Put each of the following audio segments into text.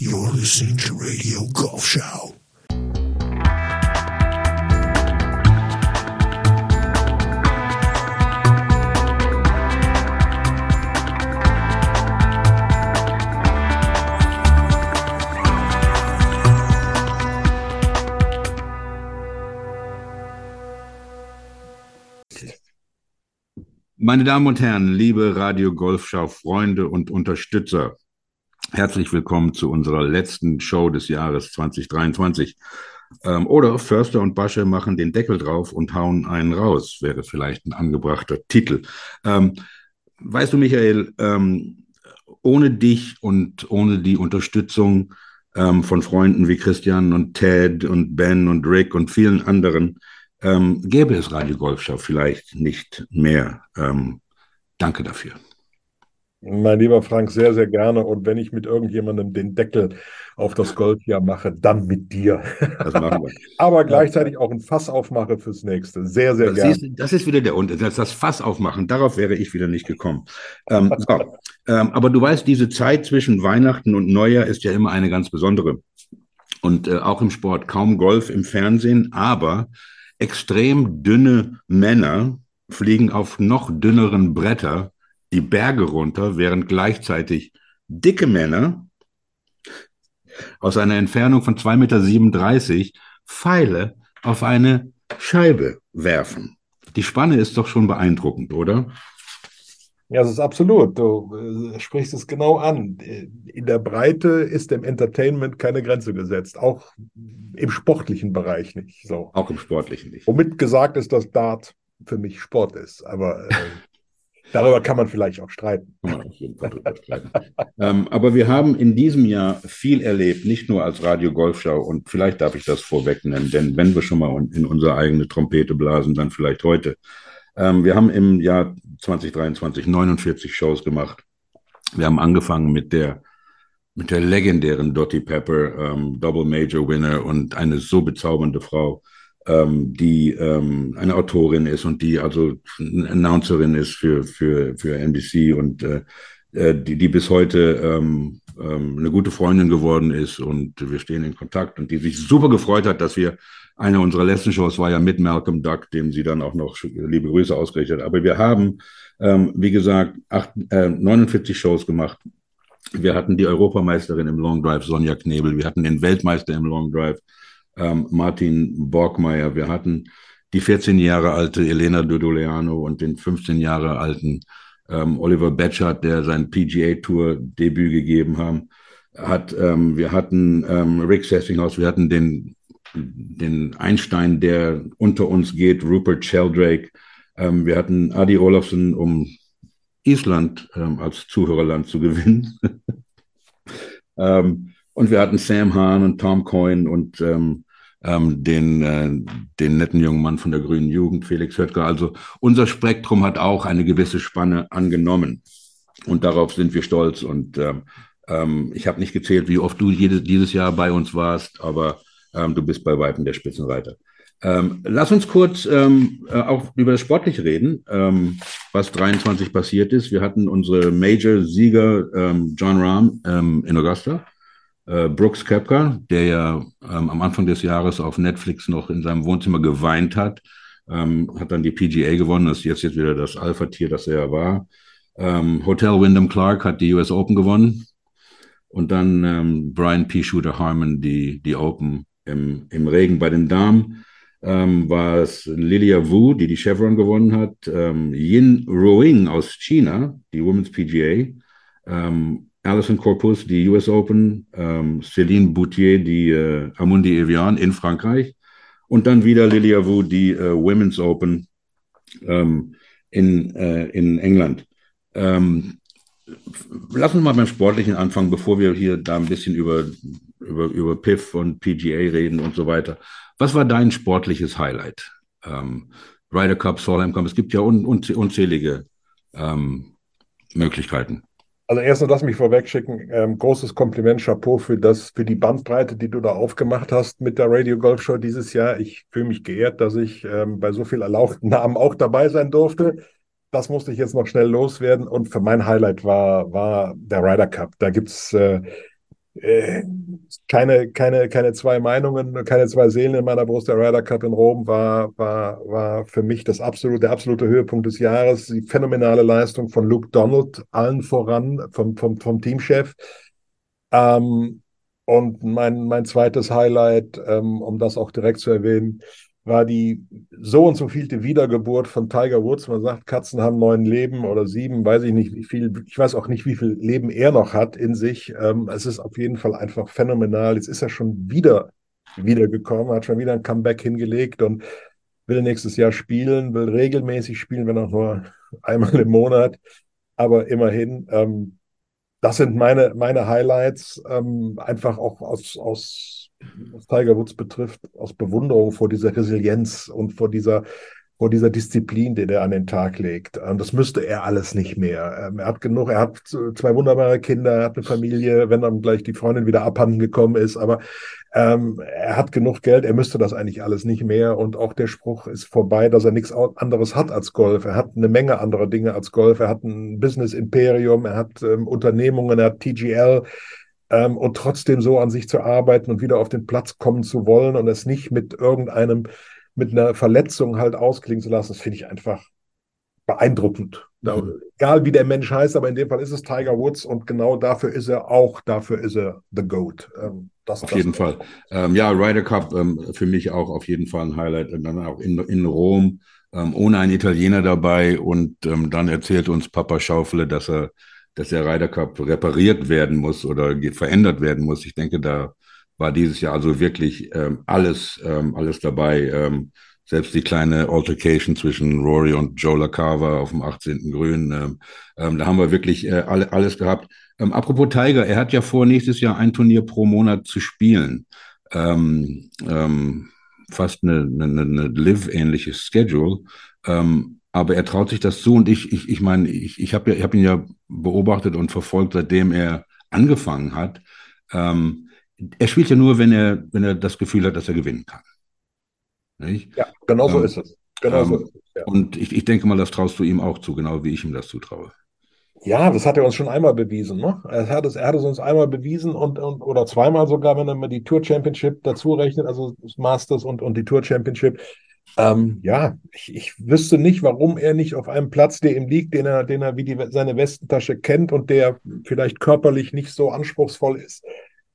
You're listening to Radio Golf Show. Meine Damen und Herren, liebe Radio Golfschau Freunde und Unterstützer, herzlich willkommen zu unserer letzten Show des Jahres 2023. Ähm, oder Förster und Basche machen den Deckel drauf und hauen einen raus, wäre vielleicht ein angebrachter Titel. Ähm, weißt du, Michael, ähm, ohne dich und ohne die Unterstützung ähm, von Freunden wie Christian und Ted und Ben und Rick und vielen anderen, ähm, gäbe es Radio Golfschau vielleicht nicht mehr. Ähm, danke dafür. Mein lieber Frank, sehr, sehr gerne. Und wenn ich mit irgendjemandem den Deckel auf das Golfjahr mache, dann mit dir. Das machen wir. Aber gleichzeitig auch ein Fass aufmache fürs nächste. Sehr, sehr das gerne. Ist, das ist wieder der Unterschied. Das Fass aufmachen, darauf wäre ich wieder nicht gekommen. Ähm, so. ähm, aber du weißt, diese Zeit zwischen Weihnachten und Neujahr ist ja immer eine ganz besondere. Und äh, auch im Sport kaum Golf im Fernsehen, aber extrem dünne Männer fliegen auf noch dünneren Bretter die Berge runter, während gleichzeitig dicke Männer aus einer Entfernung von 2,37 Meter Pfeile auf eine Scheibe werfen. Die Spanne ist doch schon beeindruckend, oder? Ja, das ist absolut. Du äh, sprichst es genau an. In der Breite ist dem Entertainment keine Grenze gesetzt, auch im sportlichen Bereich nicht. So. Auch im sportlichen nicht. Womit gesagt ist, dass Dart für mich Sport ist. Aber äh, darüber kann man vielleicht auch streiten. Kann man auf jeden Fall drüber streiten. ähm, aber wir haben in diesem Jahr viel erlebt, nicht nur als Radio Golfschau. Und vielleicht darf ich das vorweg nennen, denn wenn wir schon mal in unsere eigene Trompete blasen, dann vielleicht heute. Ähm, wir haben im Jahr 2023 49 Shows gemacht. Wir haben angefangen mit der mit der legendären Dottie Pepper, ähm, Double Major Winner und eine so bezaubernde Frau, ähm, die ähm, eine Autorin ist und die also eine Announcerin ist für, für, für NBC und äh, äh, die, die bis heute ähm, ähm, eine gute Freundin geworden ist und wir stehen in Kontakt und die sich super gefreut hat, dass wir eine unserer letzten Shows war ja mit Malcolm Duck, dem sie dann auch noch liebe Grüße ausgerichtet hat. Aber wir haben, ähm, wie gesagt, acht, äh, 49 Shows gemacht. Wir hatten die Europameisterin im Long Drive, Sonja Knebel. Wir hatten den Weltmeister im Long Drive, ähm, Martin Borgmeier. Wir hatten die 14 Jahre alte Elena Dodoleano und den 15 Jahre alten ähm, Oliver Betchart, der sein PGA-Tour-Debüt gegeben haben, hat. Ähm, wir hatten ähm, Rick Sessinghaus, wir hatten den den Einstein, der unter uns geht, Rupert Sheldrake. Ähm, wir hatten Adi Olafsson, um Island ähm, als Zuhörerland zu gewinnen. ähm, und wir hatten Sam Hahn und Tom Coyne und ähm, ähm, den, äh, den netten jungen Mann von der Grünen Jugend, Felix Höttger. Also unser Spektrum hat auch eine gewisse Spanne angenommen. Und darauf sind wir stolz. Und ähm, ich habe nicht gezählt, wie oft du jede, dieses Jahr bei uns warst, aber ähm, du bist bei Weitem der Spitzenreiter. Ähm, lass uns kurz ähm, äh, auch über das Sportliche reden, ähm, was 23 passiert ist. Wir hatten unsere Major-Sieger ähm, John Rahm ähm, in Augusta, äh, Brooks Kepka, der ja am Anfang des Jahres auf Netflix noch in seinem Wohnzimmer geweint hat, hat dann die PGA gewonnen. Ist jetzt, jetzt wieder das Alpha-Tier, das er ja war. Hotel Wyndham Clark hat die US Open gewonnen. Und dann Brian P. Shooter Harmon die, die Open im, im Regen bei den Damen ähm, war es Lilia Wu, die die Chevron gewonnen hat, ähm, Yin Roing aus China, die Women's PGA, ähm, Alison Corpus, die US Open, ähm, Céline Boutier, die äh, Amundi Evian in Frankreich und dann wieder Lilia Wu, die äh, Women's Open ähm, in, äh, in England. Ähm, lass uns mal beim Sportlichen anfangen, bevor wir hier da ein bisschen über über, über PIF und PGA reden und so weiter. Was war dein sportliches Highlight? Ähm, Ryder Cup, Solheim Cup, es gibt ja un, un, unzählige ähm, Möglichkeiten. Also erstens lass mich vorwegschicken, ähm, großes Kompliment, Chapeau für das, für die Bandbreite, die du da aufgemacht hast mit der Radio Golf Show dieses Jahr. Ich fühle mich geehrt, dass ich ähm, bei so viel erlauchten Namen auch dabei sein durfte. Das musste ich jetzt noch schnell loswerden. Und für mein Highlight war, war der Ryder Cup. Da gibt's äh, äh, keine, keine, keine zwei Meinungen, keine zwei Seelen in meiner Brust. Der Ryder Cup in Rom war, war, war für mich das absolute, der absolute Höhepunkt des Jahres. Die phänomenale Leistung von Luke Donald, allen voran, vom, vom, vom Teamchef. Ähm, und mein, mein zweites Highlight, ähm, um das auch direkt zu erwähnen, war die so und so vielte Wiedergeburt von Tiger Woods. Man sagt, Katzen haben neun Leben oder sieben, weiß ich nicht, wie viel. Ich weiß auch nicht, wie viel Leben er noch hat in sich. Ähm, es ist auf jeden Fall einfach phänomenal. Jetzt ist er schon wieder wiedergekommen, hat schon wieder ein Comeback hingelegt und will nächstes Jahr spielen, will regelmäßig spielen, wenn auch nur einmal im Monat. Aber immerhin, ähm, das sind meine, meine Highlights, ähm, einfach auch aus, aus, was Tiger Woods betrifft, aus Bewunderung vor dieser Resilienz und vor dieser vor dieser Disziplin, die er an den Tag legt. Ähm, das müsste er alles nicht mehr. Ähm, er hat genug, er hat zwei wunderbare Kinder, er hat eine Familie, wenn dann gleich die Freundin wieder abhanden gekommen ist, aber ähm, er hat genug Geld, er müsste das eigentlich alles nicht mehr. Und auch der Spruch ist vorbei, dass er nichts anderes hat als Golf. Er hat eine Menge anderer Dinge als Golf. Er hat ein Business-Imperium, er hat ähm, Unternehmungen, er hat TGL. Ähm, und trotzdem so an sich zu arbeiten und wieder auf den Platz kommen zu wollen und es nicht mit irgendeinem mit einer Verletzung halt ausklingen zu lassen, das finde ich einfach beeindruckend. Mhm. Egal wie der Mensch heißt, aber in dem Fall ist es Tiger Woods und genau dafür ist er auch, dafür ist er the GOAT. Ähm, das, auf das jeden Fall. Ähm, ja, Ryder Cup ähm, für mich auch auf jeden Fall ein Highlight. Und dann auch in, in Rom, ähm, ohne einen Italiener dabei. Und ähm, dann erzählt uns Papa Schaufele, dass er, dass der Ryder Cup repariert werden muss oder verändert werden muss. Ich denke, da war dieses Jahr also wirklich ähm, alles, ähm, alles dabei. Ähm, selbst die kleine Altercation zwischen Rory und Joe LaCava auf dem 18. Grün. Ähm, ähm, da haben wir wirklich äh, alle, alles gehabt. Ähm, apropos Tiger, er hat ja vor, nächstes Jahr ein Turnier pro Monat zu spielen. Ähm, ähm, fast eine, eine, eine Live-ähnliche Schedule. Ähm, aber er traut sich das zu und ich, ich, ich meine, ich, ich habe ja, ich hab ihn ja beobachtet und verfolgt, seitdem er angefangen hat. Ähm, er spielt ja nur, wenn er, wenn er das Gefühl hat, dass er gewinnen kann. Nicht? Ja, genau so ähm, ist es. Genau ähm, so ist es ja. Und ich, ich denke mal, das traust du ihm auch zu, genau wie ich ihm das zutraue. Ja, das hat er uns schon einmal bewiesen. Ne? Er, hat es, er hat es uns einmal bewiesen und, und oder zweimal sogar, wenn er mal die Tour Championship dazu rechnet, also das Masters und, und die Tour Championship. Ähm, ja, ich, ich wüsste nicht, warum er nicht auf einem Platz, der ihm liegt, den er, den er wie die, seine Westentasche kennt und der vielleicht körperlich nicht so anspruchsvoll ist,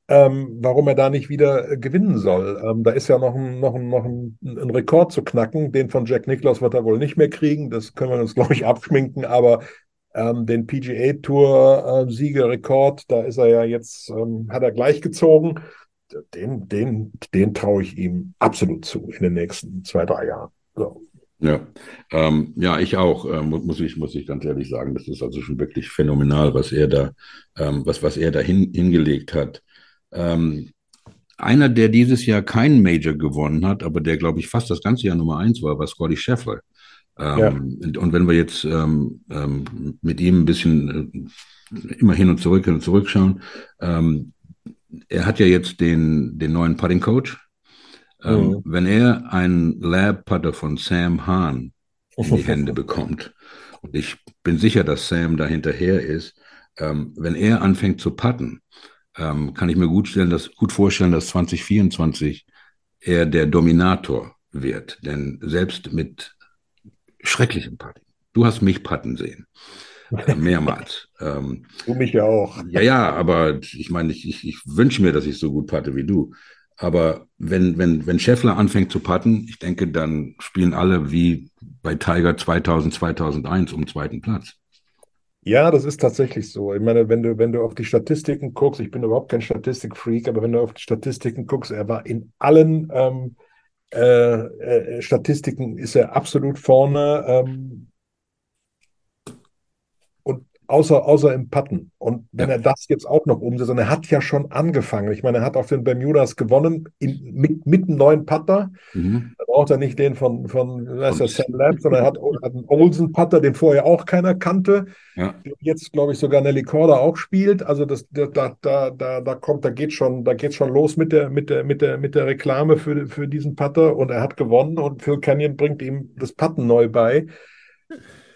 ähm, warum er da nicht wieder äh, gewinnen soll. Ähm, da ist ja noch ein, noch, ein, noch ein, ein, Rekord zu knacken. Den von Jack Nicklaus wird er wohl nicht mehr kriegen. Das können wir uns, glaube ich, abschminken. Aber ähm, den PGA Tour äh, da ist er ja jetzt, ähm, hat er gleich gezogen. Den, den, den traue ich ihm absolut zu in den nächsten zwei, drei Jahren. So. Ja, ähm, ja, ich auch, äh, muss ich, muss ich ganz ehrlich sagen. Das ist also schon wirklich phänomenal, was er da, ähm, was, was er da hin, hingelegt hat. Ähm, einer, der dieses Jahr keinen Major gewonnen hat, aber der, glaube ich, fast das ganze Jahr Nummer eins war, war Scotty Scheffler. Ähm, ja. und, und, wenn wir jetzt ähm, ähm, mit ihm ein bisschen äh, immer hin und zurück hin und zurück schauen, ähm, er hat ja jetzt den, den neuen Putting Coach. Ähm, mhm. Wenn er einen Lab Putter von Sam Hahn in die Hände bekommt, und ich bin sicher, dass Sam da hinterher ist, ähm, wenn er anfängt zu putten, ähm, kann ich mir gut, stellen, dass, gut vorstellen, dass 2024 er der Dominator wird. Denn selbst mit schrecklichen Patten, du hast mich Patten sehen. Mehrmals. ähm, du mich ja auch. Ja, ja, aber ich meine, ich, ich, ich wünsche mir, dass ich so gut patte wie du. Aber wenn, wenn, wenn Scheffler anfängt zu patten, ich denke, dann spielen alle wie bei Tiger 2000, 2001 um zweiten Platz. Ja, das ist tatsächlich so. Ich meine, wenn du, wenn du auf die Statistiken guckst, ich bin überhaupt kein Statistikfreak, aber wenn du auf die Statistiken guckst, er war in allen ähm, äh, äh, Statistiken ist er absolut vorne. Ähm, außer, außer im Putten. Und wenn ja. er das jetzt auch noch umsetzt, und er hat ja schon angefangen. Ich meine, er hat auf den Bermudas gewonnen in, mit, mit einem neuen Putter. Mhm. Da braucht er nicht den von, von Sam Lamb, sondern er hat, hat einen Olsen-Putter, den vorher auch keiner kannte. Ja. Jetzt, glaube ich, sogar Nelly Korda auch spielt. Also das, da, da, da, da kommt, da geht schon, da geht schon los mit der, mit der, mit der, mit der Reklame für, für diesen Putter und er hat gewonnen und Phil Canyon bringt ihm das Putten neu bei.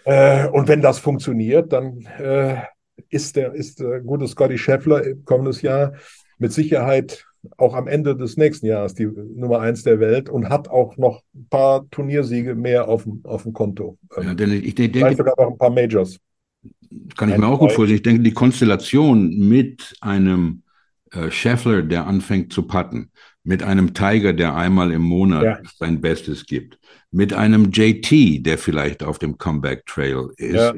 Äh, und wenn das funktioniert, dann äh, ist der ist der gute Scotty Scheffler kommendes Jahr mit Sicherheit auch am Ende des nächsten Jahres die Nummer eins der Welt und hat auch noch ein paar Turniersiege mehr auf dem, auf dem Konto. Ja, denn ich, ich denke, Vielleicht sogar noch ein paar Majors. kann ich ein, mir auch gut vorstellen. Ich denke, die Konstellation mit einem äh, Scheffler, der anfängt zu putten, mit einem Tiger, der einmal im Monat Ja. sein Bestes gibt, mit einem JT, der vielleicht auf dem Comeback Trail ist, Ja,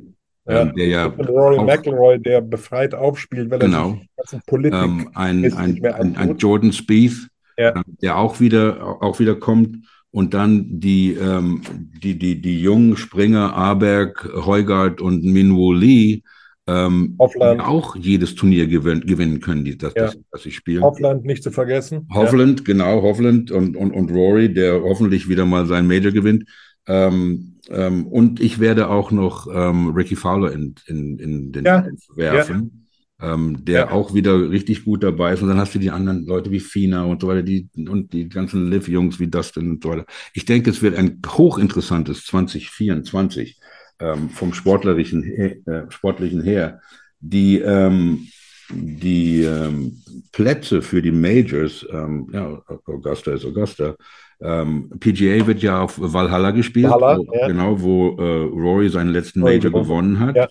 ja. ähm, der ja Rory auch- McIlroy, der befreit aufspielt, weil er Genau. sich die ganzen Politik ähm, ein, ist ein, ein, ein. Jordan Spieth, Ja. ähm, der auch wieder, auch wieder kommt. Und dann die, ähm, die, die, die jungen Springer, Aberg, Heugard und Minwoo Lee, ähm, Hovland. die auch jedes Turnier gewin gewinnen können, die, das, Ja. das, das sie spielen. Hoffland nicht zu vergessen. Hovland, genau, Hovland und, und, und Rory, der hoffentlich wieder mal sein Major gewinnt. Ähm, ähm, und ich werde auch noch ähm, Ricky Fowler in, in, in den Ja, werfen, ähm, der Ja. auch wieder richtig gut dabei ist. Und dann hast du die anderen Leute wie Fina und so weiter, die, und die ganzen Liv-Jungs wie Dustin und so weiter. Ich denke, es wird ein hochinteressantes 2024 ähm, vom sportlerischen, he- äh, sportlichen her. Die, ähm, die ähm, Plätze für die Majors, ähm, ja, Augusta ist Augusta. Ähm, PGA wird ja auf Valhalla gespielt, Valhalla, wo, ja. genau, wo äh, Rory seinen letzten Rory Major gewonnen. hat. Ja.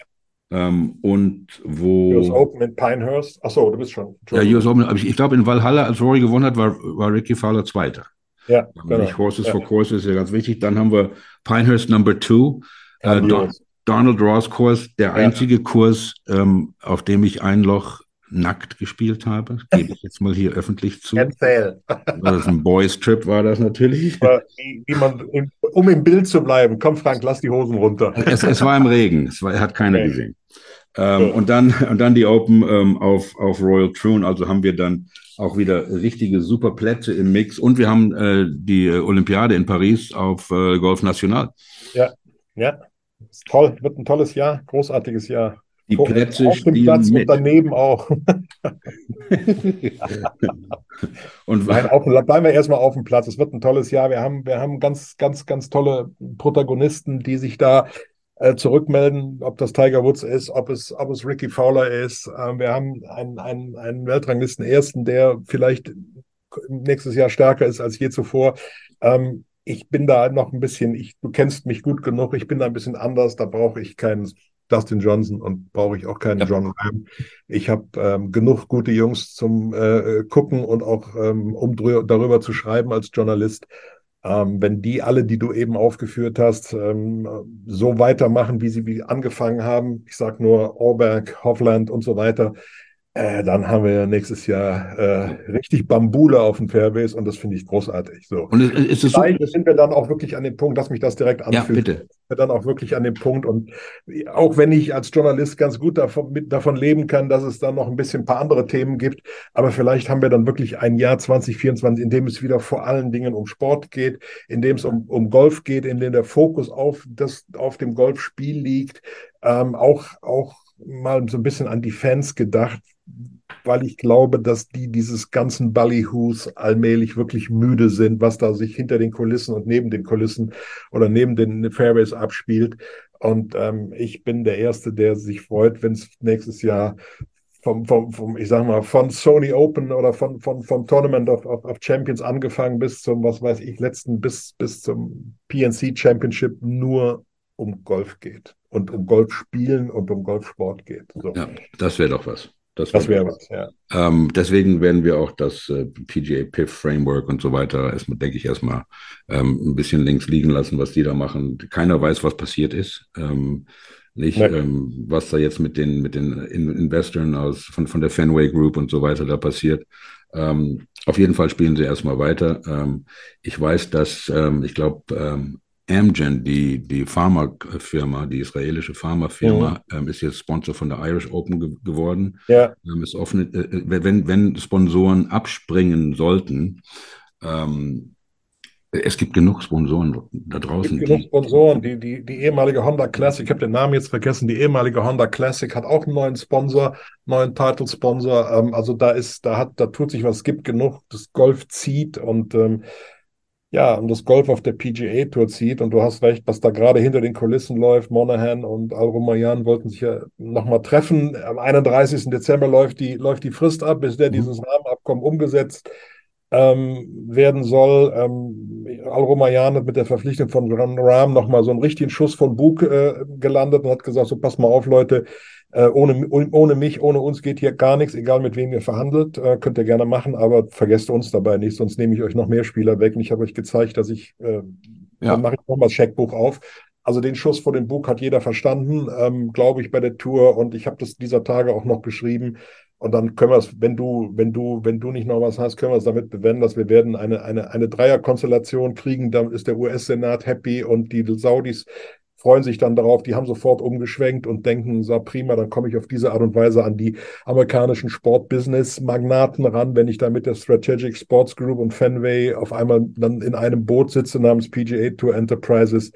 Ähm, und wo. US Open in Pinehurst. Achso, du bist schon. Ja, US Open, ich, ich glaube, in Valhalla, als Rory gewonnen hat, war, war Ricky Fowler Zweiter. Ja, Genau. Nicht Horses Ja. for Courses ist ja ganz wichtig. Dann haben wir Pinehurst Number Two. Äh, Don. Donald Ross Kurs, der Ja. einzige Kurs, ähm, auf dem ich ein Loch nackt gespielt habe. Gebe ich jetzt mal hier öffentlich zu. Erzähl. Das ist ein Boys Trip, war das natürlich. Wie, wie man, um im Bild zu bleiben, komm Frank, lass die Hosen runter. Es, es war im Regen, es war, hat keiner Okay. gesehen. Ähm, Ja. und, dann, und dann die Open ähm, auf, auf Royal Troon, also haben wir dann auch wieder richtige super Plätze im Mix. Und wir haben äh, die Olympiade in Paris auf äh, Golf National. Ja, ist toll, wird ein tolles Jahr, großartiges Jahr. Die Auf- Plätze auf dem Platz mit. und daneben auch. und Nein, auf, bleiben wir erstmal auf dem Platz. Es wird ein tolles Jahr. Wir haben, wir haben ganz, ganz, ganz tolle Protagonisten, die sich da äh, zurückmelden, ob das Tiger Woods ist, ob es, ob es Ricky Fowler ist. Ähm, wir haben einen, einen, einen Weltranglisten-Ersten, der vielleicht nächstes Jahr stärker ist als je zuvor. Ähm, ich bin da noch ein bisschen, ich, du kennst mich gut genug, ich bin da ein bisschen anders, da brauche ich keinen Dustin Johnson und brauche ich auch keinen Ja. John Rahm. Ich habe ähm, genug gute Jungs zum äh, gucken und auch ähm, um darüber zu schreiben als Journalist. Ähm, wenn die alle, die du eben aufgeführt hast, ähm, so weitermachen, wie sie wie angefangen haben, ich sage nur Orberg, Hovland und so weiter, äh, dann haben wir nächstes Jahr äh, richtig Bambule auf den Fairways und das finde ich großartig. So. und es, es ist so. Sind wir dann auch wirklich an dem Punkt, dass mich das direkt Ja, anfühlt bitte. wir dann auch wirklich an dem Punkt. Und auch wenn ich als Journalist ganz gut davon, mit, davon leben kann, dass es dann noch ein bisschen ein paar andere Themen gibt, aber vielleicht haben wir dann wirklich ein Jahr 2024, in dem es wieder vor allen Dingen um Sport geht, in dem es um, um Golf geht, in dem der Fokus auf, das, auf dem Golfspiel liegt, ähm, auch, auch mal so ein bisschen an die Fans gedacht, weil ich glaube, dass die dieses ganzen Ballyhoos allmählich wirklich müde sind, was da sich hinter den Kulissen und neben den Kulissen oder neben den Fairways abspielt. Und ähm, ich bin der Erste, der sich freut, wenn es nächstes Jahr vom, vom, vom, ich sag mal, von Sony Open oder von, von, vom Tournament of, of, Champions angefangen bis zum, was weiß ich, letzten, bis, bis zum PNC Championship nur um Golf geht und um Golf spielen und um Golfsport geht. So. Ja, das wäre doch was. Das, Das wär wäre was, ja. Ähm, deswegen werden wir auch das äh, PGA PIF Framework und so weiter erstmal, denke ich, erstmal ähm, ein bisschen links liegen lassen, was die da machen. Keiner weiß, was passiert ist. Ähm, nicht, ähm, was da jetzt mit den, mit den In Investoren aus, von, von der Fenway Group und so weiter da passiert. Ähm, auf jeden Fall spielen sie erstmal weiter. Ähm, ich weiß, dass, ähm, ich glaube, ähm, Amgen, die, die Pharmafirma, die israelische Pharmafirma, ähm, ist jetzt Sponsor von der Irish Open ge geworden. Ja, Ähm, ist offen, äh, äh, wenn, wenn Sponsoren abspringen sollten, ähm, es gibt genug Sponsoren da es draußen. gibt genug Sponsoren. Die, die, die ehemalige Honda Classic, ich habe den Namen jetzt vergessen, die ehemalige Honda Classic hat auch einen neuen Sponsor, neuen Title-Sponsor. Ähm, also da ist, da hat, da tut sich was, es gibt genug, das Golf zieht und ähm, ja, und das Golf auf der PGA Tour zieht. Und du hast recht, was da gerade hinter den Kulissen läuft. Monahan und Al Rumayyan wollten sich ja nochmal treffen. Am 31. Dezember läuft die, läuft die Frist ab, bis der mhm. dieses Rahmenabkommen umgesetzt ähm, werden soll. Ähm, Al Rumayyan hat mit der Verpflichtung von Rahm nochmal so einen richtigen Schuss von Bug äh, gelandet und hat gesagt, so pass mal auf, Leute, äh, ohne, ohne mich, ohne uns geht hier gar nichts, egal mit wem ihr verhandelt, äh, könnt ihr gerne machen, aber vergesst uns dabei nicht, sonst nehme ich euch noch mehr Spieler weg. Und ich habe euch gezeigt, dass ich, äh, ja. dann mache ich nochmal das Scheckbuch auf. Also den Schuss vor dem Bug hat jeder verstanden, ähm, glaube ich, bei der Tour. Und ich habe das dieser Tage auch noch geschrieben. Und dann können wir es, wenn du, wenn du, wenn du nicht noch was hast, können wir es damit bewenden, dass wir werden eine, eine, eine Dreierkonstellation kriegen. Dann ist der US-Senat happy und die Saudis freuen sich dann darauf, die haben sofort umgeschwenkt und denken, so prima, dann komme ich auf diese Art und Weise an die amerikanischen Sportbusiness-Magnaten ran, wenn ich da mit der Strategic Sports Group und Fenway auf einmal dann in einem Boot sitze namens PGA Tour Enterprises.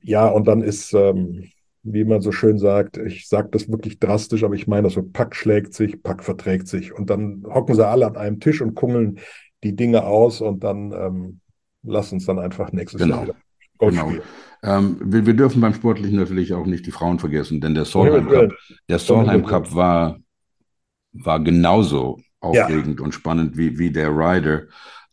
Ja, und dann ist, ähm, wie man so schön sagt, ich sage das wirklich drastisch, aber ich meine das so, Pack schlägt sich, Pack verträgt sich. Und dann hocken sie alle an einem Tisch und kungeln die Dinge aus und dann ähm, lass uns dann einfach nächstes genau. Jahr wieder Golf genau. spielen. Ähm, wir, wir, dürfen beim Sportlichen natürlich auch nicht die Frauen vergessen, denn der Solheim Cup, der Solheim Cup war, war genauso aufregend ja. und spannend wie, wie der Rider.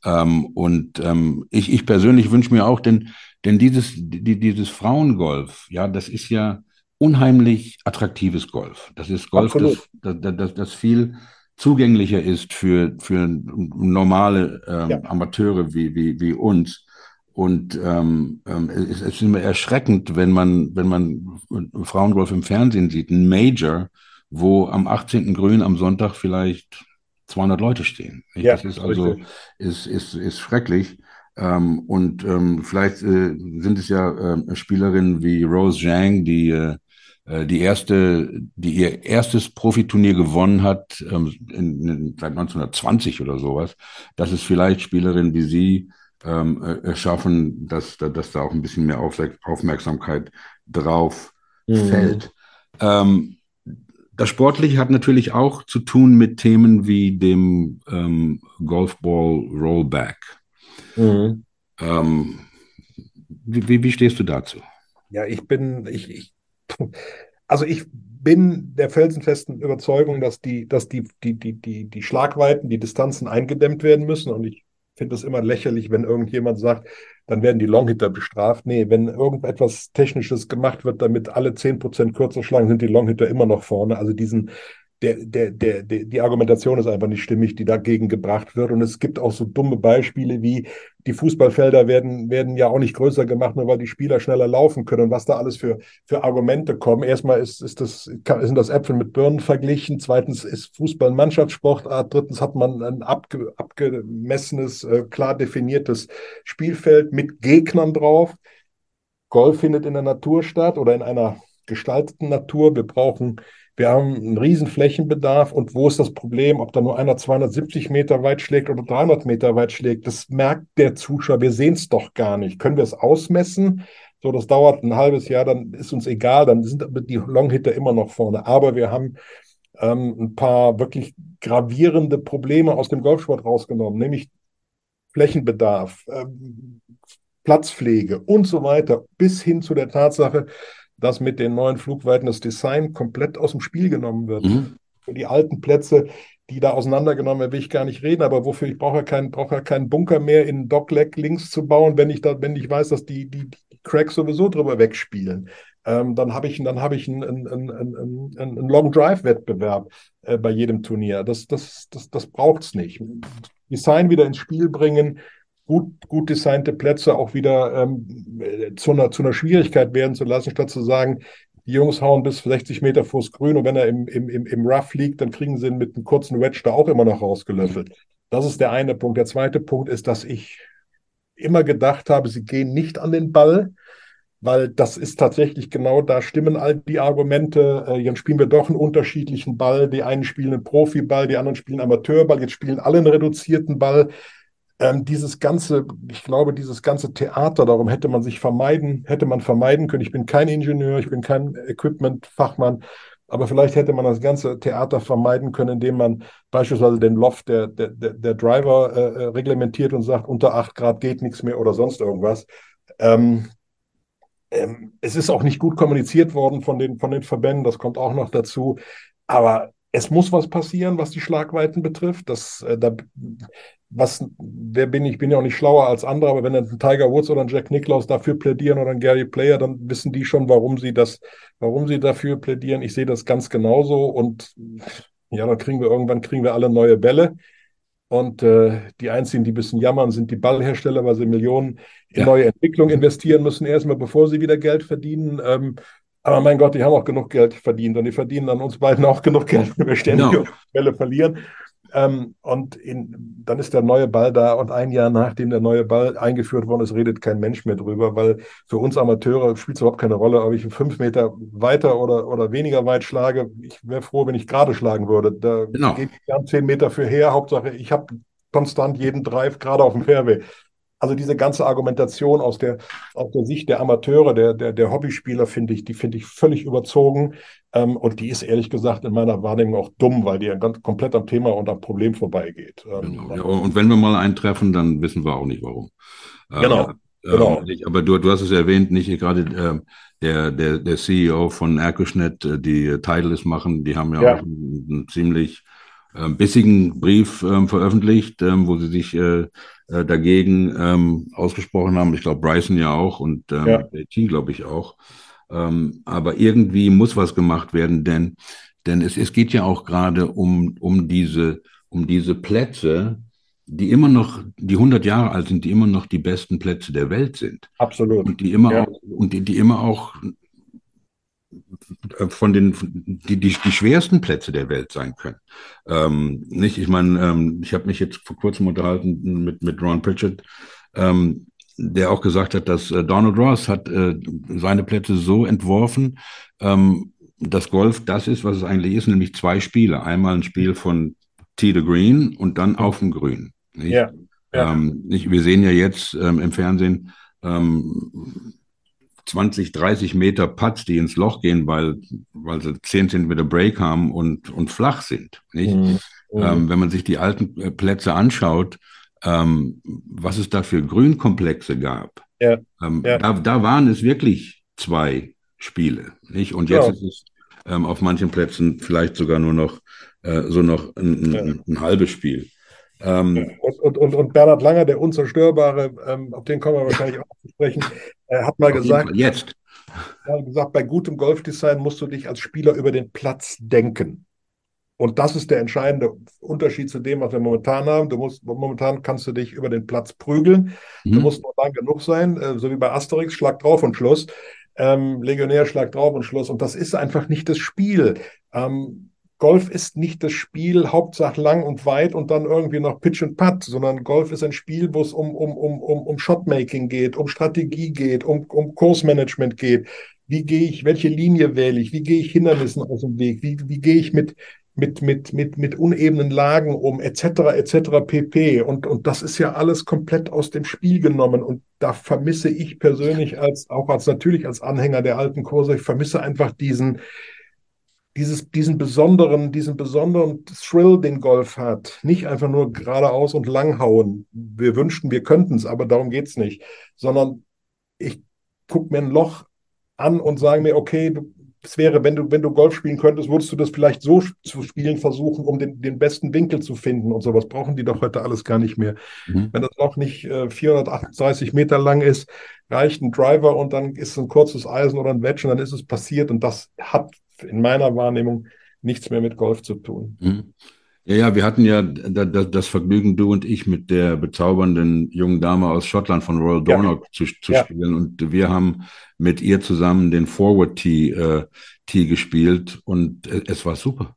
Ähm, und ähm, ich, ich persönlich wünsche mir auch, denn, denn dieses, die, dieses Frauengolf, ja, das ist ja unheimlich attraktives Golf. Das ist Golf, das, das, das, das, viel zugänglicher ist für, für normale ähm, ja. Amateure wie, wie, wie uns. Und ähm, ähm, es, es ist immer erschreckend, wenn man, wenn man Frauengolf im Fernsehen sieht, ein Major, wo am 18. Grün am Sonntag vielleicht 200 Leute stehen. Ja, das ist also ist, ist, ist schrecklich. Ähm, und ähm, vielleicht äh, sind es ja äh, Spielerinnen wie Rose Zhang, die äh, äh, die erste, die ihr erstes Profiturnier gewonnen hat ähm, in, in, seit 1920 oder sowas. Das ist vielleicht Spielerinnen wie sie ähm, äh, schaffen, dass, dass da auch ein bisschen mehr Aufmerksamkeit drauf mhm. fällt. Ähm, das Sportliche hat natürlich auch zu tun mit Themen wie dem ähm, Golfball Rollback. Mhm. Ähm, wie, wie, stehst du dazu? Ja, ich bin, ich, ich, also ich bin der felsenfesten Überzeugung, dass die, dass die, die, die, die, die Schlagweiten, die Distanzen eingedämmt werden müssen. Und ich finde es immer lächerlich, wenn irgendjemand sagt, dann werden die Longhitter bestraft. Nee, wenn irgendetwas Technisches gemacht wird, damit alle 10% kürzer schlagen, sind die Longhitter immer noch vorne. Also diesen, der, der, der, der, die Argumentation ist einfach nicht stimmig, die dagegen gebracht wird. Und es gibt auch so dumme Beispiele wie, die Fußballfelder werden, werden ja auch nicht größer gemacht, nur weil die Spieler schneller laufen können und was da alles für, für Argumente kommen. Erstmal ist, ist das, sind das Äpfel mit Birnen verglichen. Zweitens ist Fußball ein Mannschaftssportart. Drittens hat man ein abge, abgemessenes, äh, klar definiertes Spielfeld mit Gegnern drauf. Golf findet in der Natur statt oder in einer gestalteten Natur. Wir brauchen wir haben einen riesen Flächenbedarf und wo ist das Problem, ob da nur einer 270 Meter weit schlägt oder 300 Meter weit schlägt? Das merkt der Zuschauer. Wir sehen es doch gar nicht. Können wir es ausmessen? So, das dauert ein halbes Jahr, dann ist uns egal, dann sind die Longhitter immer noch vorne. Aber wir haben ähm, ein paar wirklich gravierende Probleme aus dem Golfsport rausgenommen, nämlich Flächenbedarf, ähm, Platzpflege und so weiter, bis hin zu der Tatsache, dass mit den neuen Flugweiten das Design komplett aus dem Spiel genommen wird. Mhm. Für die alten Plätze, die da auseinandergenommen werden, will ich gar nicht reden, aber wofür ich brauche ja keinen, brauche ja keinen Bunker mehr in Dockleg links zu bauen, wenn ich da, wenn ich weiß, dass die, die, die Cracks sowieso drüber wegspielen. Ähm, dann habe ich, dann hab ich einen, einen, einen, einen Long Drive-Wettbewerb äh, bei jedem Turnier. Das, das, das, das braucht es nicht. Design wieder ins Spiel bringen, gut, gut designte Plätze auch wieder ähm, zu, einer, zu einer Schwierigkeit werden zu lassen, statt zu sagen, die Jungs hauen bis 60 Meter vors Grün und wenn er im, im, im, Rough liegt, dann kriegen sie ihn mit einem kurzen Wedge da auch immer noch rausgelöffelt. Das ist der eine Punkt. Der zweite Punkt ist, dass ich immer gedacht habe, sie gehen nicht an den Ball, weil das ist tatsächlich genau da stimmen all die Argumente. Äh, jetzt spielen wir doch einen unterschiedlichen Ball. Die einen spielen einen Profiball, die anderen spielen Amateurball. Jetzt spielen alle einen reduzierten Ball ähm, dieses ganze, ich glaube, dieses ganze Theater, darum hätte man sich vermeiden, hätte man vermeiden können. Ich bin kein Ingenieur, ich bin kein Equipment-Fachmann, Aber vielleicht hätte man das ganze Theater vermeiden können, indem man beispielsweise den Loft der, der, der Driver äh, reglementiert und sagt, unter 8 Grad geht nichts mehr oder sonst irgendwas. Ähm, ähm, es ist auch nicht gut kommuniziert worden von den, von den Verbänden, das kommt auch noch dazu. Aber es muss was passieren, was die Schlagweiten betrifft. Das, äh, da, was, wer bin ich? Ich bin ja auch nicht schlauer als andere, aber wenn ein Tiger Woods oder ein Jack Nicklaus dafür plädieren oder ein Gary Player, dann wissen die schon, warum sie das, warum sie dafür plädieren. Ich sehe das ganz genauso und ja, dann kriegen wir irgendwann kriegen wir alle neue Bälle. Und äh, die einzigen, die ein bisschen jammern, sind die Ballhersteller, weil sie Millionen in ja. neue Entwicklung investieren müssen, erstmal bevor sie wieder Geld verdienen. Ähm, aber mein Gott, die haben auch genug Geld verdient und die verdienen an uns beiden auch genug Geld, wenn wir ständig no. Bälle verlieren. Ähm, und in, dann ist der neue Ball da und ein Jahr nachdem der neue Ball eingeführt worden ist, redet kein Mensch mehr drüber, weil für uns Amateure spielt es überhaupt keine Rolle, ob ich fünf Meter weiter oder, oder weniger weit schlage. Ich wäre froh, wenn ich gerade schlagen würde. Da genau. geht gern zehn Meter für her. Hauptsache, ich habe konstant jeden Drive gerade auf dem Fairway. Also diese ganze Argumentation aus der, aus der Sicht der Amateure, der, der, der Hobbyspieler, finde ich, die finde ich völlig überzogen. Ähm, und die ist ehrlich gesagt in meiner Wahrnehmung auch dumm, weil die ja ganz komplett am Thema und am Problem vorbeigeht. Ähm, genau. Ja, und wenn wir mal eintreffen, dann wissen wir auch nicht warum. Äh, genau. Äh, genau. Aber du, du hast es erwähnt, nicht gerade äh, der, der, der CEO von Erkuschnet, äh, die Titleist machen, die haben ja, ja. auch einen, einen ziemlich äh, bissigen Brief ähm, veröffentlicht, ähm, wo sie sich äh, dagegen ähm, ausgesprochen haben. Ich glaube, Bryson ja auch und ähm, ja. Team, glaube ich, auch. Ähm, aber irgendwie muss was gemacht werden, denn, denn es, es geht ja auch gerade um, um, diese, um diese Plätze, die immer noch, die 100 Jahre alt sind, die immer noch die besten Plätze der Welt sind. Absolut. Und die immer ja. auch, und die, die immer auch äh, von den die, die, die schwersten Plätze der Welt sein können. Ähm, nicht, ich meine, ähm, ich habe mich jetzt vor kurzem unterhalten mit mit Ron Pritchard, ähm, der auch gesagt hat, dass äh, Donald Ross hat äh, seine Plätze so entworfen, ähm, dass Golf das ist, was es eigentlich ist, nämlich zwei Spiele. Einmal ein Spiel von Tee the Green und dann auf dem Grün. Nicht? Ja, ja. Ähm, nicht, wir sehen ja jetzt ähm, im Fernsehen ähm, 20, 30 Meter Putts, die ins Loch gehen, weil, weil sie 10 Zentimeter Break haben und, und flach sind. Nicht? Mhm. Ähm, wenn man sich die alten äh, Plätze anschaut, ähm, was es da für Grünkomplexe gab, ja. Ähm, ja. Da, da waren es wirklich zwei Spiele. Nicht? Und jetzt ja. ist es ähm, auf manchen Plätzen vielleicht sogar nur noch äh, so noch ein, ein, ein halbes Spiel. Ähm, und, und, und, und, Bernhard Langer, der Unzerstörbare, ähm, auf den kommen wir wahrscheinlich auch zu sprechen, äh, hat mal gesagt, jetzt. Er hat gesagt, bei gutem Golfdesign musst du dich als Spieler über den Platz denken. Und das ist der entscheidende Unterschied zu dem, was wir momentan haben. Du musst, momentan kannst du dich über den Platz prügeln. Mhm. Du musst nur lang genug sein, äh, so wie bei Asterix, Schlag drauf und Schluss. Ähm, Legionär, Schlag drauf und Schluss. Und das ist einfach nicht das Spiel. Ähm, Golf ist nicht das Spiel Hauptsache lang und weit und dann irgendwie noch Pitch und Putt, sondern Golf ist ein Spiel, wo es um, um, um, um, um Shotmaking geht, um Strategie geht, um, um Kursmanagement geht. Wie gehe ich, welche Linie wähle ich, wie gehe ich Hindernissen aus dem Weg, wie, wie gehe ich mit, mit, mit, mit, mit unebenen Lagen um, etc., etc., pp. Und, und das ist ja alles komplett aus dem Spiel genommen. Und da vermisse ich persönlich als, auch als natürlich als Anhänger der alten Kurse, ich vermisse einfach diesen, dieses, diesen besonderen, diesen besonderen Thrill, den Golf hat. Nicht einfach nur geradeaus und langhauen. Wir wünschten, wir könnten es, aber darum geht es nicht. Sondern ich gucke mir ein Loch an und sage mir, okay, es wäre, wenn du, wenn du Golf spielen könntest, würdest du das vielleicht so zu spielen versuchen, um den, den besten Winkel zu finden und sowas brauchen die doch heute alles gar nicht mehr. Mhm. Wenn das Loch nicht äh, 438 Meter lang ist, reicht ein Driver und dann ist ein kurzes Eisen oder ein Wedge und dann ist es passiert und das hat in meiner Wahrnehmung nichts mehr mit Golf zu tun. Mhm. Ja, ja, wir hatten ja das Vergnügen, du und ich, mit der bezaubernden jungen Dame aus Schottland von Royal Dornock ja. zu, zu ja. spielen. Und wir haben mit ihr zusammen den Forward Tee, äh, Tee gespielt und es war super.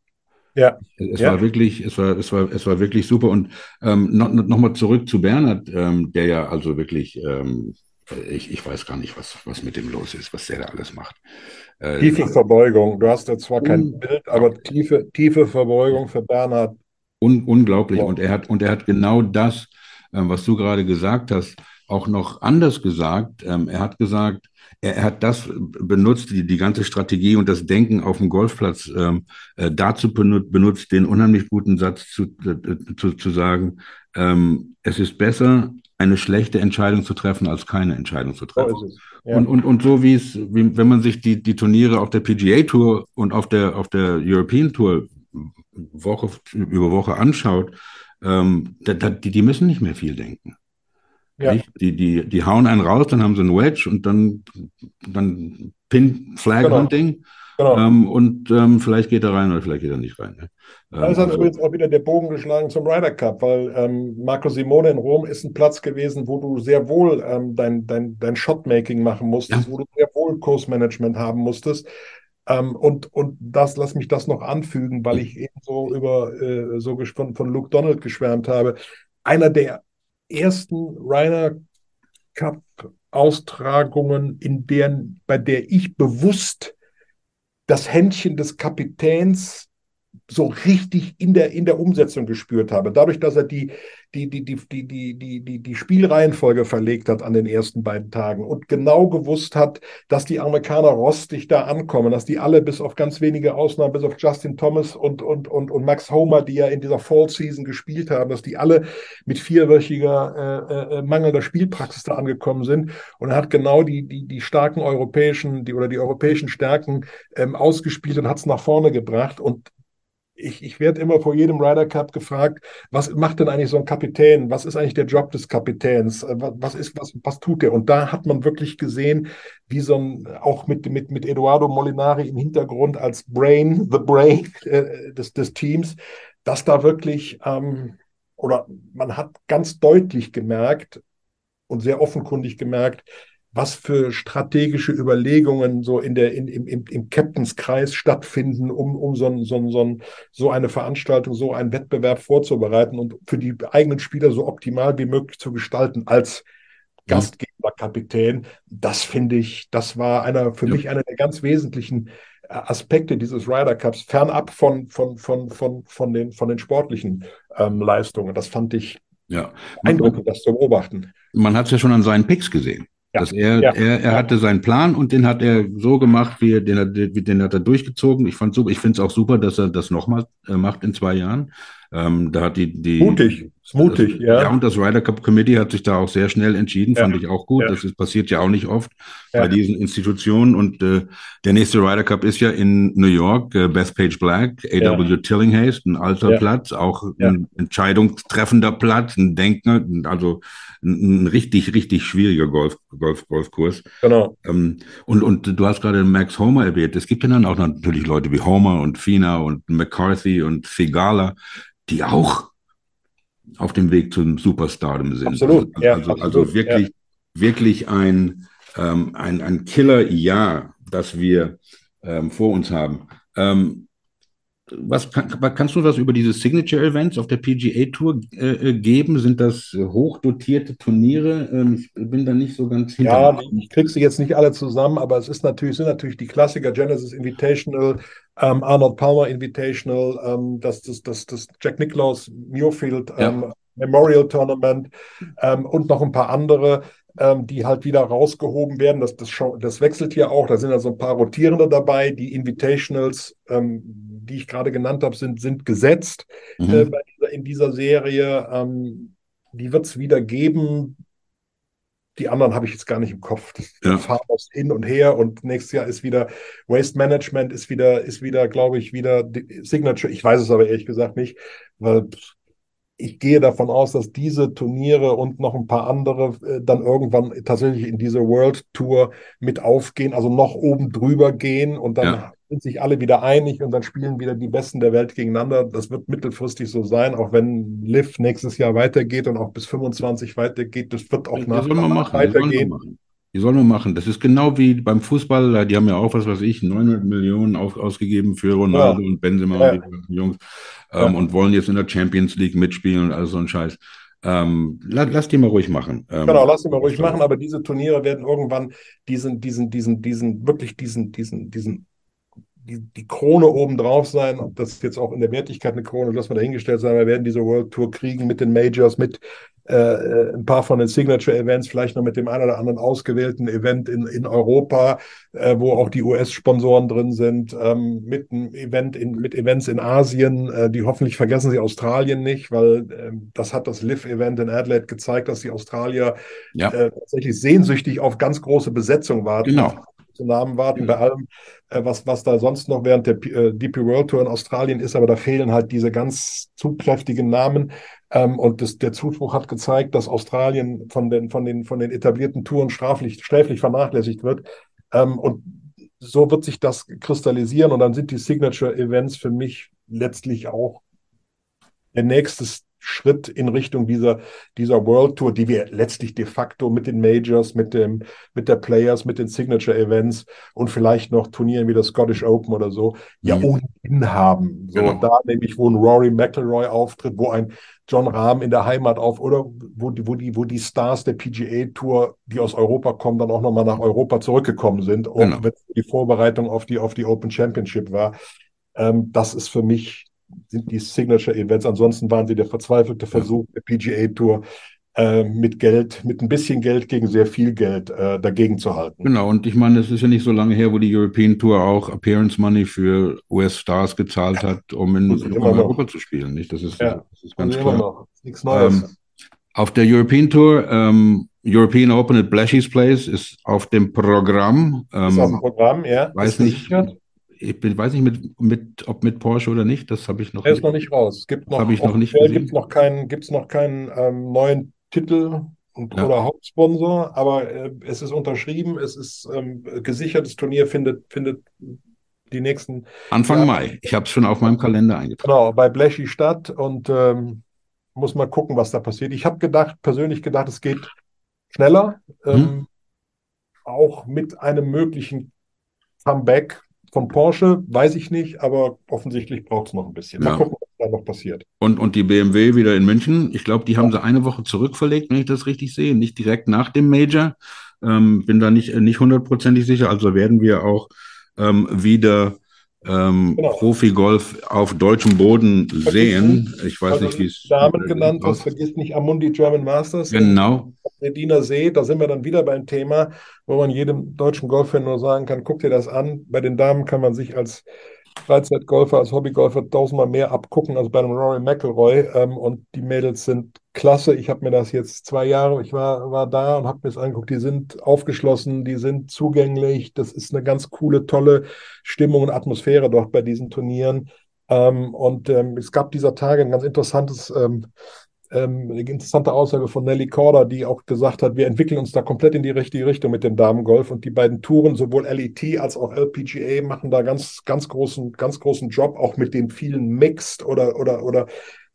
Ja. Es ja. war wirklich, es war, es war, es war wirklich super. Und ähm, noch, noch mal zurück zu Bernhard, ähm, der ja also wirklich, ähm, ich, ich weiß gar nicht, was, was mit dem los ist, was der da alles macht. Äh, tiefe Verbeugung. Du hast ja zwar kein Bild, aber tiefe, tiefe Verbeugung für Bernhard. Un unglaublich. Und er hat, und er hat genau das, äh, was du gerade gesagt hast, auch noch anders gesagt. Ähm, er hat gesagt, er, er, hat das benutzt, die, die ganze Strategie und das Denken auf dem Golfplatz ähm, äh, dazu benutzt, den unheimlich guten Satz zu, äh, zu, zu sagen, ähm, es ist besser, eine schlechte Entscheidung zu treffen, als keine Entscheidung zu treffen. So ja. und, und, und so wie es, wie, wenn man sich die, die Turniere auf der PGA Tour und auf der, auf der European Tour Woche über Woche anschaut, ähm, da, da, die, die müssen nicht mehr viel denken. Ja. Die, die, die hauen einen raus, dann haben sie einen Wedge und dann, dann Pin Flag genau. Hunting. Genau. Ähm, und ähm, vielleicht geht er rein oder vielleicht geht er nicht rein. Ne? Da ist dann also, übrigens auch wieder der Bogen geschlagen zum Ryder Cup, weil ähm, Marco Simone in Rom ist ein Platz gewesen, wo du sehr wohl ähm, dein, dein, dein Shotmaking machen musstest, ja. wo du sehr wohl Kursmanagement haben musstest. Ähm, und, und das, lass mich das noch anfügen, weil ich eben so über äh, so von, von Luke Donald geschwärmt habe. Einer der ersten Ryder Cup Austragungen, in deren, bei der ich bewusst das Händchen des Kapitäns so richtig in der, in der Umsetzung gespürt habe. Dadurch, dass er die, die, die, die, die, die, die, die Spielreihenfolge verlegt hat an den ersten beiden Tagen und genau gewusst hat, dass die Amerikaner rostig da ankommen, dass die alle bis auf ganz wenige Ausnahmen, bis auf Justin Thomas und, und, und, und Max Homer, die ja in dieser Fall Season gespielt haben, dass die alle mit vierwöchiger äh, äh, mangelnder Spielpraxis da angekommen sind. Und er hat genau die, die, die starken europäischen die, oder die europäischen Stärken ähm, ausgespielt und hat es nach vorne gebracht. Und ich, ich werde immer vor jedem Ryder Cup gefragt, was macht denn eigentlich so ein Kapitän? Was ist eigentlich der Job des Kapitäns? Äh, was ist, was, was tut er? Und da hat man wirklich gesehen, wie so ein, auch mit, mit, mit Eduardo Molinari im Hintergrund als Brain, the Brain äh, des, des Teams, dass da wirklich, ähm, oder man hat ganz deutlich gemerkt und sehr offenkundig gemerkt, was für strategische Überlegungen so in der, in, im, im, im Captainskreis stattfinden, um, um so, so, so, so eine Veranstaltung, so einen Wettbewerb vorzubereiten und für die eigenen Spieler so optimal wie möglich zu gestalten als Gastgeberkapitän. Das finde ich, das war einer, für ja. mich einer der ganz wesentlichen äh, Aspekte dieses Ryder Cups, fernab von, von, von, von, von, den, von den sportlichen ähm, Leistungen. Das fand ich ja. eindrückend, das zu beobachten. Man hat es ja schon an seinen Picks gesehen. Ja. Dass er, ja. er, er hatte seinen Plan und den hat er so gemacht, wie er, den, hat, den hat er durchgezogen. Ich fand super, ich finde es auch super, dass er das nochmal äh, macht in zwei Jahren. Ähm, da hat die, die mutig, mutig, das, ja. Ja, und das Ryder Cup Committee hat sich da auch sehr schnell entschieden, ja. fand ich auch gut. Ja. Das ist, passiert ja auch nicht oft bei diesen Institutionen. Und äh, der nächste Ryder Cup ist ja in New York, äh, Bethpage Black, AW Tillinghast, ein alter Platz, auch ein entscheidungstreffender Platz, ein Denker, also ein, ein richtig, richtig schwieriger Golf, Golf, Golfkurs. Genau. Ähm, und, und du hast gerade Max Homer erwähnt. Es gibt ja dann auch natürlich Leute wie Homer und Fina und McCarthy und Figala, die auch auf dem Weg zum Superstardom sind. Absolut, also, ja, also, absolut, also wirklich, ja. wirklich ein, ähm, ein, ein Killer-Jahr, das wir ähm, vor uns haben. Ähm, was kann, kannst du was über diese Signature Events auf der PGA Tour äh, äh, geben? Sind das hochdotierte Turniere? Ähm, ich bin da nicht so ganz hinter. Ja, ich krieg sie jetzt nicht alle zusammen, aber es ist natürlich, sind natürlich die Klassiker Genesis Invitational, ähm, Arnold Palmer Invitational, ähm, das, das, das, das Jack Nicklaus Muirfield ja. Ähm, Memorial Tournament ähm, und noch ein paar andere ähm, die halt wieder rausgehoben werden. Das, das, das wechselt hier auch. Da sind also ein paar Rotierende dabei. Die Invitationals, ähm, die ich gerade genannt habe, sind, sind gesetzt mhm. äh, dieser, in dieser Serie. Ähm, die wird es wieder geben. Die anderen habe ich jetzt gar nicht im Kopf. Ja. Farmers hin und her und nächstes Jahr ist wieder Waste Management, ist wieder, ist wieder, glaube ich, wieder Signature. Ich weiß es aber ehrlich gesagt nicht, weil ich gehe davon aus, dass diese Turniere und noch ein paar andere äh, dann irgendwann tatsächlich in diese World Tour mit aufgehen, also noch oben drüber gehen und dann ja. Sind sich alle wieder einig und dann spielen wieder die Besten der Welt gegeneinander. Das wird mittelfristig so sein, auch wenn Liv nächstes Jahr weitergeht und auch bis 25 weitergeht. Das wird auch nach, nach weitergehen. Die sollen wir machen. Das ist genau wie beim Fußball. Die haben ja auch, was weiß ich, 900 Millionen auf, ausgegeben für Ronaldo ja. und Benzema ja. und die Jungs ähm, ja. und wollen jetzt in der Champions League mitspielen und alles so ein Scheiß. Ähm, lass, lass, die mal ruhig machen. Ähm, genau, lass die mal ruhig machen, aber diese Turniere werden irgendwann diesen, diesen, diesen, diesen, wirklich diesen, diesen, diesen, die, die Krone oben drauf sein. Ob das jetzt auch in der Wertigkeit eine Krone, lass mal dahingestellt sein, wir werden diese World Tour kriegen mit den Majors, mit äh, ein paar von den Signature-Events, vielleicht noch mit dem einen oder anderen ausgewählten Event in, in Europa, äh, wo auch die US-Sponsoren drin sind, ähm, mit einem Event in, mit Events in Asien, äh, die hoffentlich vergessen sie Australien nicht, weil äh, das hat das Live-Event in Adelaide gezeigt, dass die Australier ja. äh, tatsächlich sehnsüchtig auf ganz große Besetzung warten. Genau. Namen warten mhm. bei allem, äh, was, was da sonst noch während der äh, DP World Tour in Australien ist, aber da fehlen halt diese ganz zugkräftigen Namen. Ähm, und das, der Zuspruch hat gezeigt, dass Australien von den, von den, von den etablierten Touren straflich, sträflich vernachlässigt wird. Ähm, und so wird sich das kristallisieren und dann sind die Signature Events für mich letztlich auch der nächste Schritt in Richtung dieser, dieser World Tour, die wir letztlich de facto mit den Majors, mit dem, mit der Players, mit den Signature Events und vielleicht noch Turnieren wie das Scottish Open oder so, mhm. ja ohnehin haben. So, genau. da nämlich, wo ein Rory McIlroy auftritt, wo ein John Rahm in der Heimat auf oder wo die, wo die, wo die Stars der PGA Tour, die aus Europa kommen, dann auch nochmal nach Europa zurückgekommen sind, und genau. wenn die Vorbereitung auf die, auf die Open Championship war. Ähm, das ist für mich sind die Signature-Events. Ansonsten waren sie der verzweifelte Versuch der PGA Tour, äh, mit Geld, mit ein bisschen Geld gegen sehr viel Geld äh, dagegen zu halten. Genau, und ich meine, es ist ja nicht so lange her, wo die European Tour auch Appearance Money für US-Stars gezahlt hat, um in, um Europa noch. zu spielen. Nicht? Das ist, ja. das ist ganz klar. Nichts Neues. Ähm, auf der European Tour, ähm, European Open at Blashy's Place ist auf dem Programm. Ähm, ist auf dem Programm, ja. Weiß nicht, ich bin, weiß nicht, mit, mit, ob mit Porsche oder nicht, das habe ich noch er ist noch nicht raus. Es gibt noch, ich noch nicht. Gibt noch keinen, gibt's noch keinen ähm, neuen Titel und, ja. oder Hauptsponsor, aber äh, es ist unterschrieben, es ist ähm, gesichertes Turnier, findet, findet die nächsten. Anfang Jahre. Mai. Ich habe es schon auf meinem Kalender eingetragen. Genau, bei Blechy statt und ähm, muss mal gucken, was da passiert. Ich habe gedacht, persönlich gedacht, es geht schneller, hm. auch mit einem möglichen Comeback von Porsche weiß ich nicht, aber offensichtlich braucht es noch ein bisschen. Mal ja. gucken, was da noch passiert. Und, und die BMW wieder in München. Ich glaube, die haben sie eine Woche zurückverlegt, wenn ich das richtig sehe. Nicht direkt nach dem Major. Ähm, bin da nicht, nicht hundertprozentig sicher. Also werden wir auch ähm, wieder ähm, genau. Profi-Golf auf deutschem Boden sehen. Ich weiß also nicht, wie es. Damen genannt hast, vergisst nicht Amundi German Masters. Genau. Rediner See, da sind wir dann wieder beim Thema, wo man jedem deutschen Golffan nur sagen kann, guck dir das an. Bei den Damen kann man sich als Freizeitgolfer, als Hobbygolfer tausendmal mehr abgucken als bei einem Rory McIlroy. Ähm, und die Mädels sind klasse. Ich habe mir das jetzt zwei Jahre, ich war, war da und habe mir das angeguckt. Die sind aufgeschlossen, die sind zugänglich. Das ist eine ganz coole, tolle Stimmung und Atmosphäre dort bei diesen Turnieren. Ähm, und ähm, es gab dieser Tage ein ganz interessantes ähm, eine interessante Aussage von Nelly Corder, die auch gesagt hat, wir entwickeln uns da komplett in die richtige Richtung mit dem Damengolf und die beiden Touren, sowohl LET als auch LPGA, machen da ganz, ganz großen, ganz großen Job, auch mit den vielen Mixed oder, oder, oder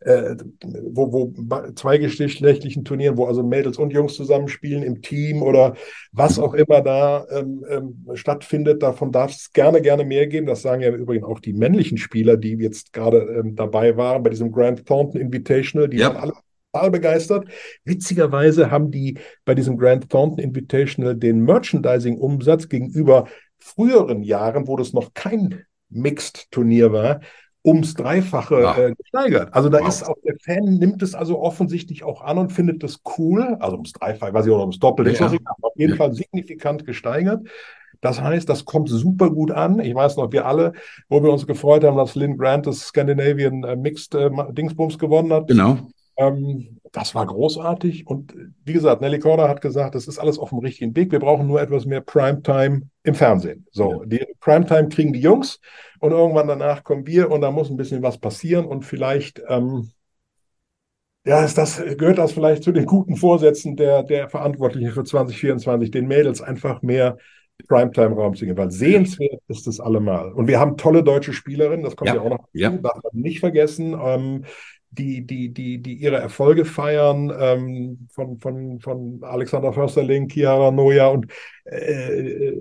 äh, wo, wo zweigeschlechtlichen Turnieren, wo also Mädels und Jungs zusammenspielen im Team oder was auch immer da ähm, ähm, stattfindet. Davon darf es gerne, gerne mehr geben. Das sagen ja übrigens auch die männlichen Spieler, die jetzt gerade ähm, dabei waren bei diesem Grant Thornton Invitational. Die ja. waren alle total begeistert. Witzigerweise haben die bei diesem Grant Thornton Invitational den Merchandising-Umsatz gegenüber früheren Jahren, wo das noch kein Mixed-Turnier war, ums Dreifache ja. äh, gesteigert. Also da wow. ist auch der Fan nimmt es also offensichtlich auch an und findet das cool. Also ums Dreifache, weiß ich auch ums Doppelte, ja. ist auf jeden ja. Fall signifikant gesteigert. Das heißt, das kommt super gut an. Ich weiß noch, wir alle, wo wir uns gefreut haben, dass Lynn Grant das Scandinavian äh, Mixed äh, Dingsbums gewonnen hat. Genau. Ähm, das war großartig. Und wie gesagt, Nelly Corder hat gesagt, das ist alles auf dem richtigen Weg. Wir brauchen nur etwas mehr Primetime im Fernsehen. So, ja. die Primetime kriegen die Jungs und irgendwann danach kommen wir und da muss ein bisschen was passieren und vielleicht, ähm, ja, ist das, gehört das vielleicht zu den guten Vorsätzen der, der Verantwortlichen für 2024, den Mädels einfach mehr Primetime-Raum zu geben, weil sehenswert ist es allemal. Und wir haben tolle deutsche Spielerinnen, das kommt ja, ja auch noch, ja. darf man nicht vergessen. Ähm, die, die, die, die ihre Erfolge feiern, ähm, von, von, von Alexander Försterling, Chiara Noja und äh,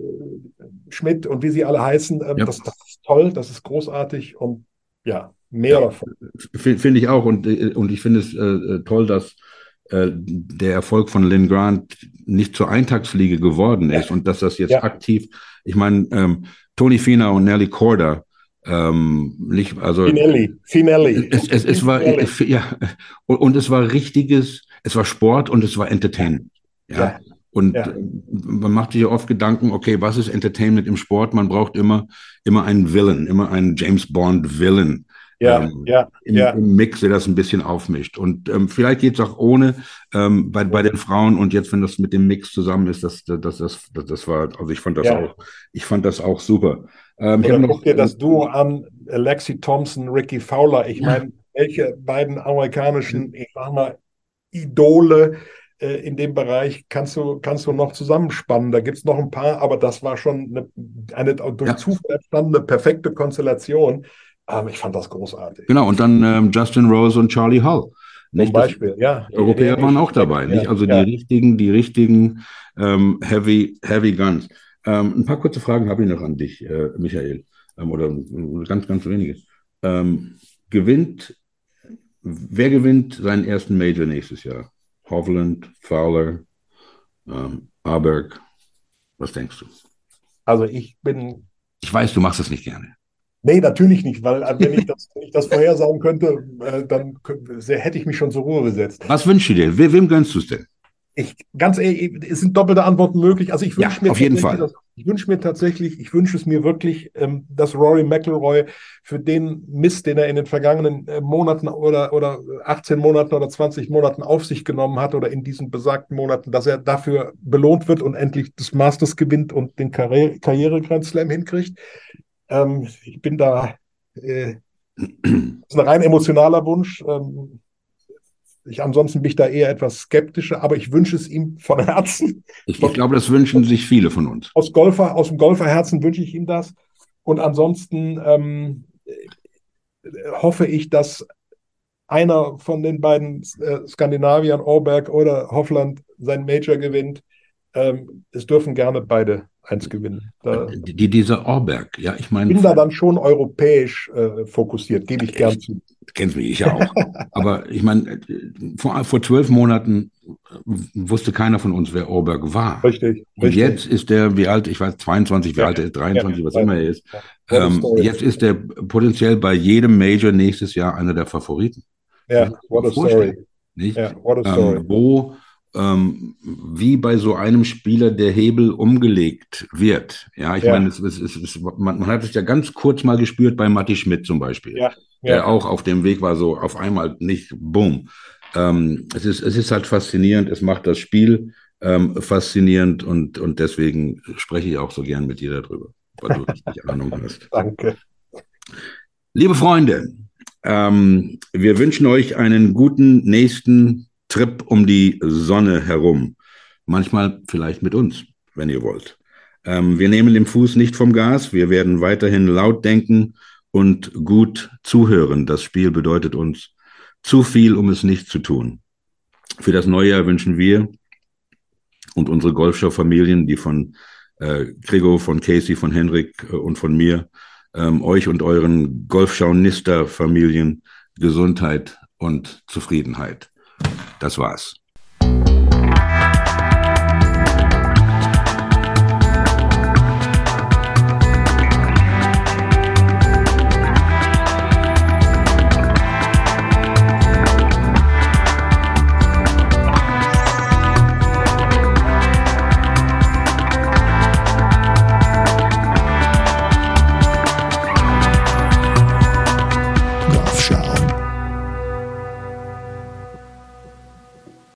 Schmidt und wie sie alle heißen. Ähm, ja. das, das, ist toll, das ist großartig und ja, mehr ja, davon. Finde ich auch und, und ich finde es äh, toll, dass äh, der Erfolg von Lynn Grant nicht zur Eintagsfliege geworden ist ja. und dass das jetzt aktiv, ich meine, ähm, Tony Fina und Nelly Corder, ähm, nicht, also Finelli, Finelli. Es, es, es war, Finelli. ja, und, und, es war richtiges, es war Sport und es war Entertainment. Ja. ja. Und ja. man macht sich ja oft Gedanken, okay, was ist Entertainment im Sport? Man braucht immer, immer einen Villain, immer einen James Bond Villain. Ja, ähm, ja, im, ja. Im Mix, der das ein bisschen aufmischt. Und ähm, vielleicht geht es auch ohne ähm, bei, bei den Frauen. Und jetzt, wenn das mit dem Mix zusammen ist, das, das, das, das, das war, also ich fand das ja. auch, ich fand das auch super. Ähm, Oder guck dir das Duo an, Lexi Thompson, Ricky Fowler. Ich meine, welche beiden amerikanischen, ich sag mal, Idole äh, in dem Bereich kannst du, kannst du noch zusammenspannen. Da gibt es noch ein paar, aber das war schon eine, eine durch ja. Zufall entstandene perfekte Konstellation. Ähm, ich fand das großartig. Genau, und dann ähm, Justin Rose und Charlie Hull. Nicht Zum Beispiel, ja. Europäer ja, waren auch dabei, ja, nicht? Also die richtigen, die richtigen ähm, Heavy, Heavy Guns. Ähm, ein paar kurze Fragen habe ich noch an dich, äh, Michael. Ähm, oder ganz, ganz wenige. Ähm, gewinnt, wer gewinnt seinen ersten Major nächstes Jahr? Hovland, Fowler, ähm, Aberg. Was denkst du? Also ich bin. Ich weiß, du machst das nicht gerne. Nee, natürlich nicht, weil äh, wenn ich das, wenn ich das vorhersagen könnte, äh, dann hätte ich mich schon zur Ruhe gesetzt. Was wünschst du dir? We wem gönnst du es denn? Ich, ganz ehrlich, es sind doppelte Antworten möglich. Also ich wünsche ja, mir auf jeden Fall. Das, ich wünsche mir tatsächlich, ich wünsche es mir wirklich, ähm, dass Rory McIlroy für den Mist, den er in den vergangenen äh, Monaten oder, oder 18 Monaten oder 20 Monaten auf sich genommen hat oder in diesen besagten Monaten, dass er dafür belohnt wird und endlich das Masters gewinnt und den Karriere, Karriere Slam hinkriegt. Ähm, ich bin da, äh, das ist ein rein emotionaler Wunsch. Ähm, ich, ansonsten bin ich da eher etwas skeptischer, aber ich wünsche es ihm von Herzen. Ich, ich glaube, das wünschen sich viele von uns. Aus, Golfer, aus dem Golferherzen wünsche ich ihm das. Und ansonsten ähm, hoffe ich, dass einer von den beiden äh, Skandinaviern, Orberg oder Hoffland, sein Major gewinnt. Ähm, es dürfen gerne beide eins gewinnen. Da, die, dieser Orberg, ja, ich meine. Ich bin da dann schon europäisch äh, fokussiert, gebe ich gern zu. Kennst mich, ich ja auch. Aber ich meine, vor, vor zwölf Monaten wusste keiner von uns, wer Orberg war. Richtig. Und richtig. jetzt ist der, wie alt, ich weiß, 22, wie ja, alt er ist, 23, ja, was immer er ist. Ähm, jetzt ist er potenziell bei jedem Major nächstes Jahr einer der Favoriten. Ja, what a story. Nicht? Ja, what a story. Ähm, wo ähm, wie bei so einem Spieler der Hebel umgelegt wird. Ja, ich ja. meine, es, es, es, man, man, hat es ja ganz kurz mal gespürt bei Matti Schmidt zum Beispiel, ja. Ja. der auch auf dem Weg war, so auf einmal nicht, boom. Ähm, es, ist, es ist halt faszinierend, es macht das Spiel ähm, faszinierend und, und deswegen spreche ich auch so gern mit dir darüber, weil du richtig Ahnung hast. Danke. Liebe Freunde, ähm, wir wünschen euch einen guten nächsten Trip um die Sonne herum. Manchmal vielleicht mit uns, wenn ihr wollt. Ähm, wir nehmen den Fuß nicht vom Gas. Wir werden weiterhin laut denken und gut zuhören. Das Spiel bedeutet uns zu viel, um es nicht zu tun. Für das neue Jahr wünschen wir und unsere Golfshow-Familien, die von äh, Gregor, von Casey, von Henrik äh, und von mir, ähm, euch und euren Golfschaunister-Familien Gesundheit und Zufriedenheit. Das war's.